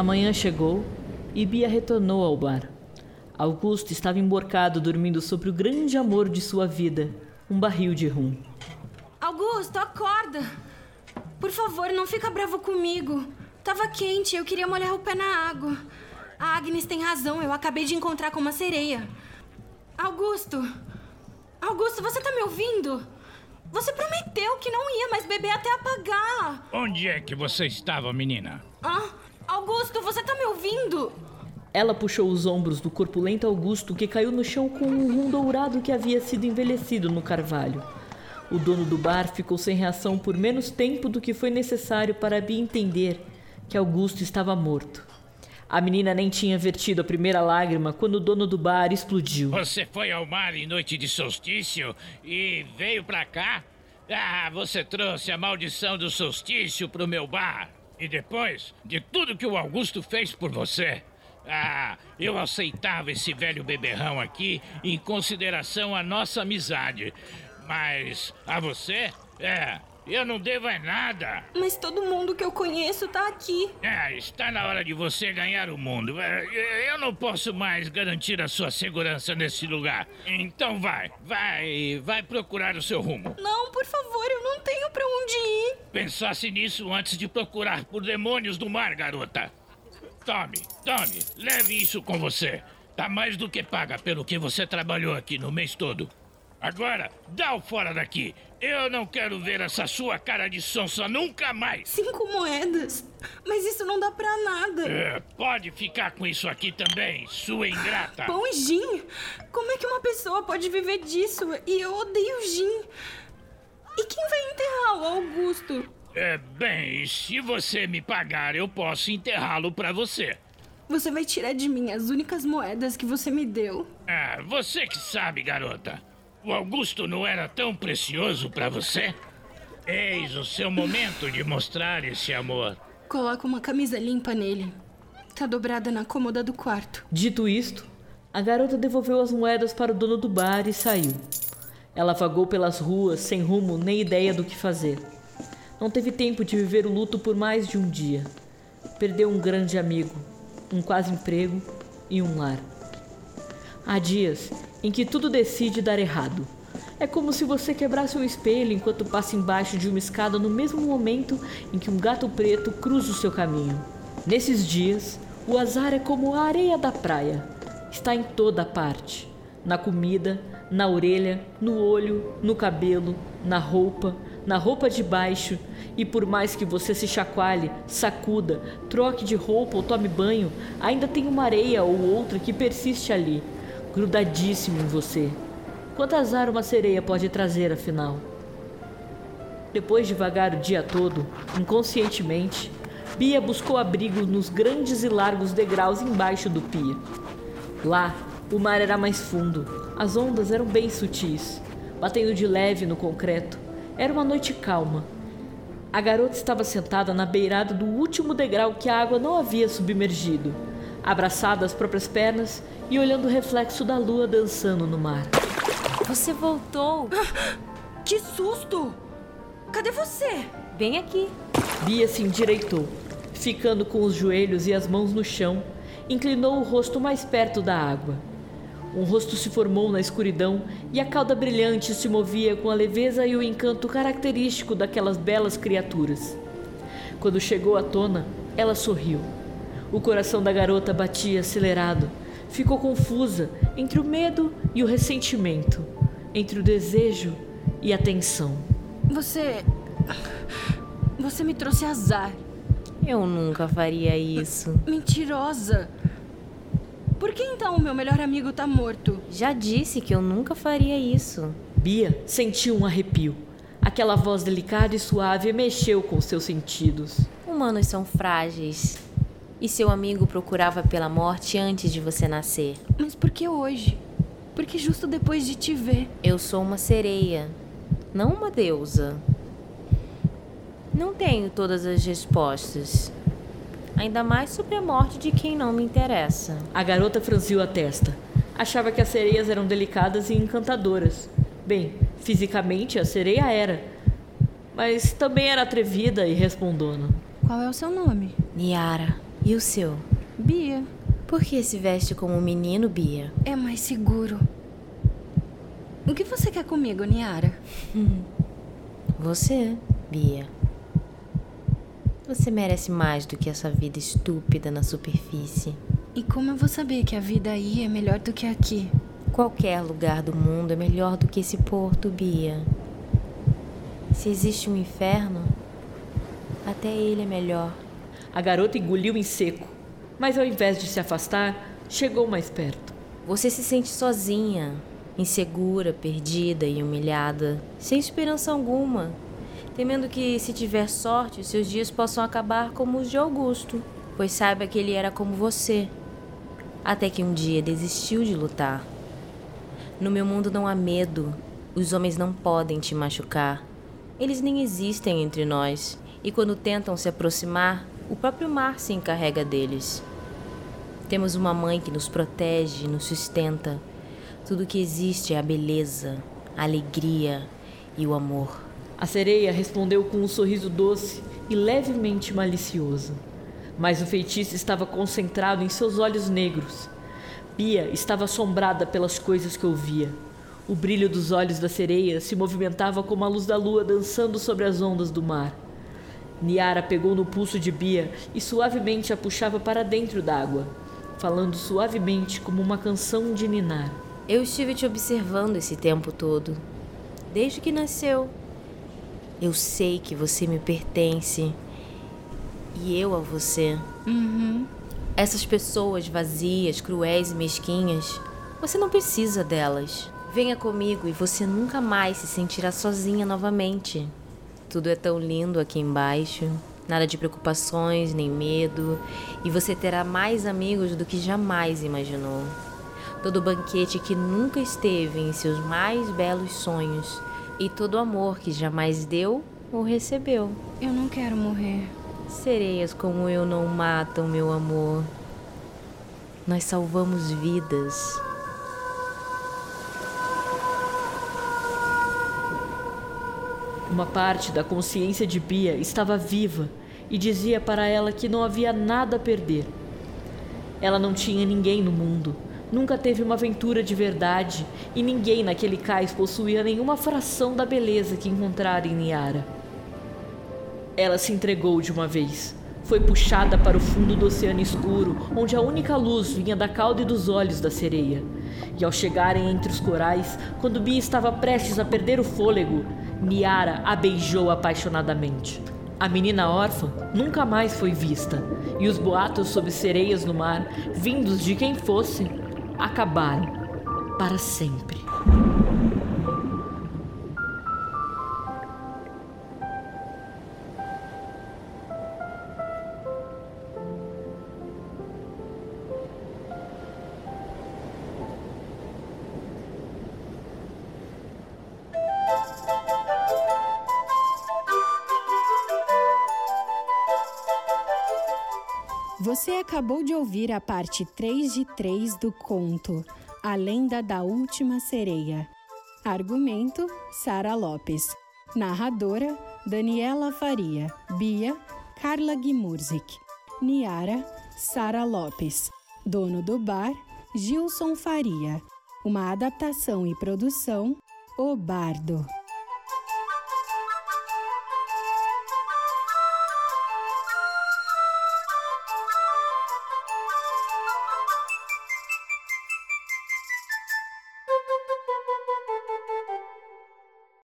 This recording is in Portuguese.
Amanhã chegou e Bia retornou ao bar. Augusto estava emborcado dormindo sobre o grande amor de sua vida, um barril de rum. Augusto, acorda! Por favor, não fica bravo comigo. Tava quente, eu queria molhar o pé na água. A Agnes tem razão, eu acabei de encontrar com uma sereia. Augusto! Augusto, você tá me ouvindo? Você prometeu que não ia mais beber até apagar. Onde é que você estava, menina? Ah, Augusto, você tá me ouvindo? Ela puxou os ombros do corpulento Augusto que caiu no chão com um rum dourado que havia sido envelhecido no carvalho. O dono do bar ficou sem reação por menos tempo do que foi necessário para Bia entender que Augusto estava morto. A menina nem tinha vertido a primeira lágrima quando o dono do bar explodiu. Você foi ao mar em noite de solstício e veio pra cá? Ah, você trouxe a maldição do solstício pro meu bar. E depois de tudo que o Augusto fez por você. Ah, eu aceitava esse velho beberrão aqui em consideração à nossa amizade. Mas a você? É, eu não devo é nada. Mas todo mundo que eu conheço tá aqui. É, está na hora de você ganhar o mundo. É, eu não posso mais garantir a sua segurança nesse lugar. Então vai, vai, vai procurar o seu rumo. Não, por favor, eu não tenho para onde ir. Pensasse nisso antes de procurar por demônios do mar, garota. Tome, tome, leve isso com você. Tá mais do que paga pelo que você trabalhou aqui no mês todo. Agora, dá o fora daqui. Eu não quero ver essa sua cara de sonsa nunca mais. Cinco moedas? Mas isso não dá pra nada. É, pode ficar com isso aqui também, sua ingrata. Pão e gin? Como é que uma pessoa pode viver disso? E eu odeio gin. E quem vai enterrar o Augusto? É, bem, se você me pagar, eu posso enterrá-lo para você. Você vai tirar de mim as únicas moedas que você me deu? Ah, você que sabe, garota. O Augusto não era tão precioso para você? Eis o seu momento de mostrar esse amor. Coloca uma camisa limpa nele. Tá dobrada na cômoda do quarto. Dito isto, a garota devolveu as moedas para o dono do bar e saiu. Ela vagou pelas ruas sem rumo nem ideia do que fazer. Não teve tempo de viver o luto por mais de um dia. Perdeu um grande amigo, um quase emprego e um lar. Há dias em que tudo decide dar errado. É como se você quebrasse um espelho enquanto passa embaixo de uma escada no mesmo momento em que um gato preto cruza o seu caminho. Nesses dias, o azar é como a areia da praia. Está em toda parte. Na comida, na orelha, no olho, no cabelo, na roupa, na roupa de baixo, e por mais que você se chacoalhe, sacuda, troque de roupa ou tome banho, ainda tem uma areia ou outra que persiste ali, grudadíssimo em você. Quanto azar uma sereia pode trazer, afinal? Depois de vagar o dia todo, inconscientemente, Bia buscou abrigo nos grandes e largos degraus embaixo do pia. Lá, o mar era mais fundo, as ondas eram bem sutis, batendo de leve no concreto. Era uma noite calma. A garota estava sentada na beirada do último degrau que a água não havia submergido, abraçada às próprias pernas e olhando o reflexo da lua dançando no mar. Você voltou! Que susto! Cadê você? Vem aqui. Bia se endireitou, ficando com os joelhos e as mãos no chão, inclinou o rosto mais perto da água. Um rosto se formou na escuridão e a cauda brilhante se movia com a leveza e o encanto característico daquelas belas criaturas. Quando chegou à tona, ela sorriu. O coração da garota batia acelerado ficou confusa entre o medo e o ressentimento, entre o desejo e a tensão. Você. Você me trouxe azar. Eu nunca faria isso. Mentirosa. Por que então o meu melhor amigo tá morto? Já disse que eu nunca faria isso. Bia sentiu um arrepio. Aquela voz delicada e suave mexeu com seus sentidos. Humanos são frágeis e seu amigo procurava pela morte antes de você nascer. Mas por que hoje? Porque justo depois de te ver. Eu sou uma sereia, não uma deusa. Não tenho todas as respostas. Ainda mais sobre a morte de quem não me interessa. A garota franziu a testa. Achava que as sereias eram delicadas e encantadoras. Bem, fisicamente a sereia era. Mas também era atrevida e respondona. Qual é o seu nome? Niara. E o seu? Bia. Por que se veste como um menino, Bia? É mais seguro. O que você quer comigo, Niara? Você, Bia. Você merece mais do que essa vida estúpida na superfície. E como eu vou saber que a vida aí é melhor do que aqui? Qualquer lugar do mundo é melhor do que esse porto, Bia. Se existe um inferno, até ele é melhor. A garota engoliu em seco, mas ao invés de se afastar, chegou mais perto. Você se sente sozinha, insegura, perdida e humilhada, sem esperança alguma, temendo que, se tiver sorte, seus dias possam acabar como os de Augusto, pois saiba que ele era como você, até que um dia desistiu de lutar. No meu mundo não há medo, os homens não podem te machucar. Eles nem existem entre nós, e quando tentam se aproximar, o próprio mar se encarrega deles. Temos uma mãe que nos protege, nos sustenta. Tudo que existe é a beleza, a alegria e o amor. A sereia respondeu com um sorriso doce e levemente malicioso. Mas o feitiço estava concentrado em seus olhos negros. Bia estava assombrada pelas coisas que ouvia. O brilho dos olhos da sereia se movimentava como a luz da lua dançando sobre as ondas do mar. Niara pegou no pulso de Bia e suavemente a puxava para dentro d'água, falando suavemente como uma canção de ninar. Eu estive te observando esse tempo todo, desde que nasceu. Eu sei que você me pertence e eu a você. Uhum. Essas pessoas vazias, cruéis e mesquinhas, você não precisa delas. Venha comigo e você nunca mais se sentirá sozinha novamente. Tudo é tão lindo aqui embaixo, nada de preocupações nem medo, e você terá mais amigos do que jamais imaginou. Todo banquete que nunca esteve em seus mais belos sonhos, e todo amor que jamais deu ou recebeu. Eu não quero morrer. Sereias como eu não matam, meu amor. Nós salvamos vidas. Uma parte da consciência de Bia estava viva e dizia para ela que não havia nada a perder. Ela não tinha ninguém no mundo, nunca teve uma aventura de verdade e ninguém naquele cais possuía nenhuma fração da beleza que encontrara em Niara. Ela se entregou de uma vez. Foi puxada para o fundo do oceano escuro, onde a única luz vinha da cauda e dos olhos da sereia. E ao chegarem entre os corais, quando Bia estava prestes a perder o fôlego, Niara a beijou apaixonadamente. A menina órfã nunca mais foi vista, e os boatos sobre sereias no mar, vindos de quem fosse, acabaram para sempre. Você acabou de ouvir a parte 3 de 3 do conto A Lenda da Última Sereia. Argumento: Sara Lopes. Narradora: Daniela Faria. Bia: Carla Gimurzik. Niara: Sara Lopes. Dono do bar: Gilson Faria. Uma adaptação e produção: O Bardo.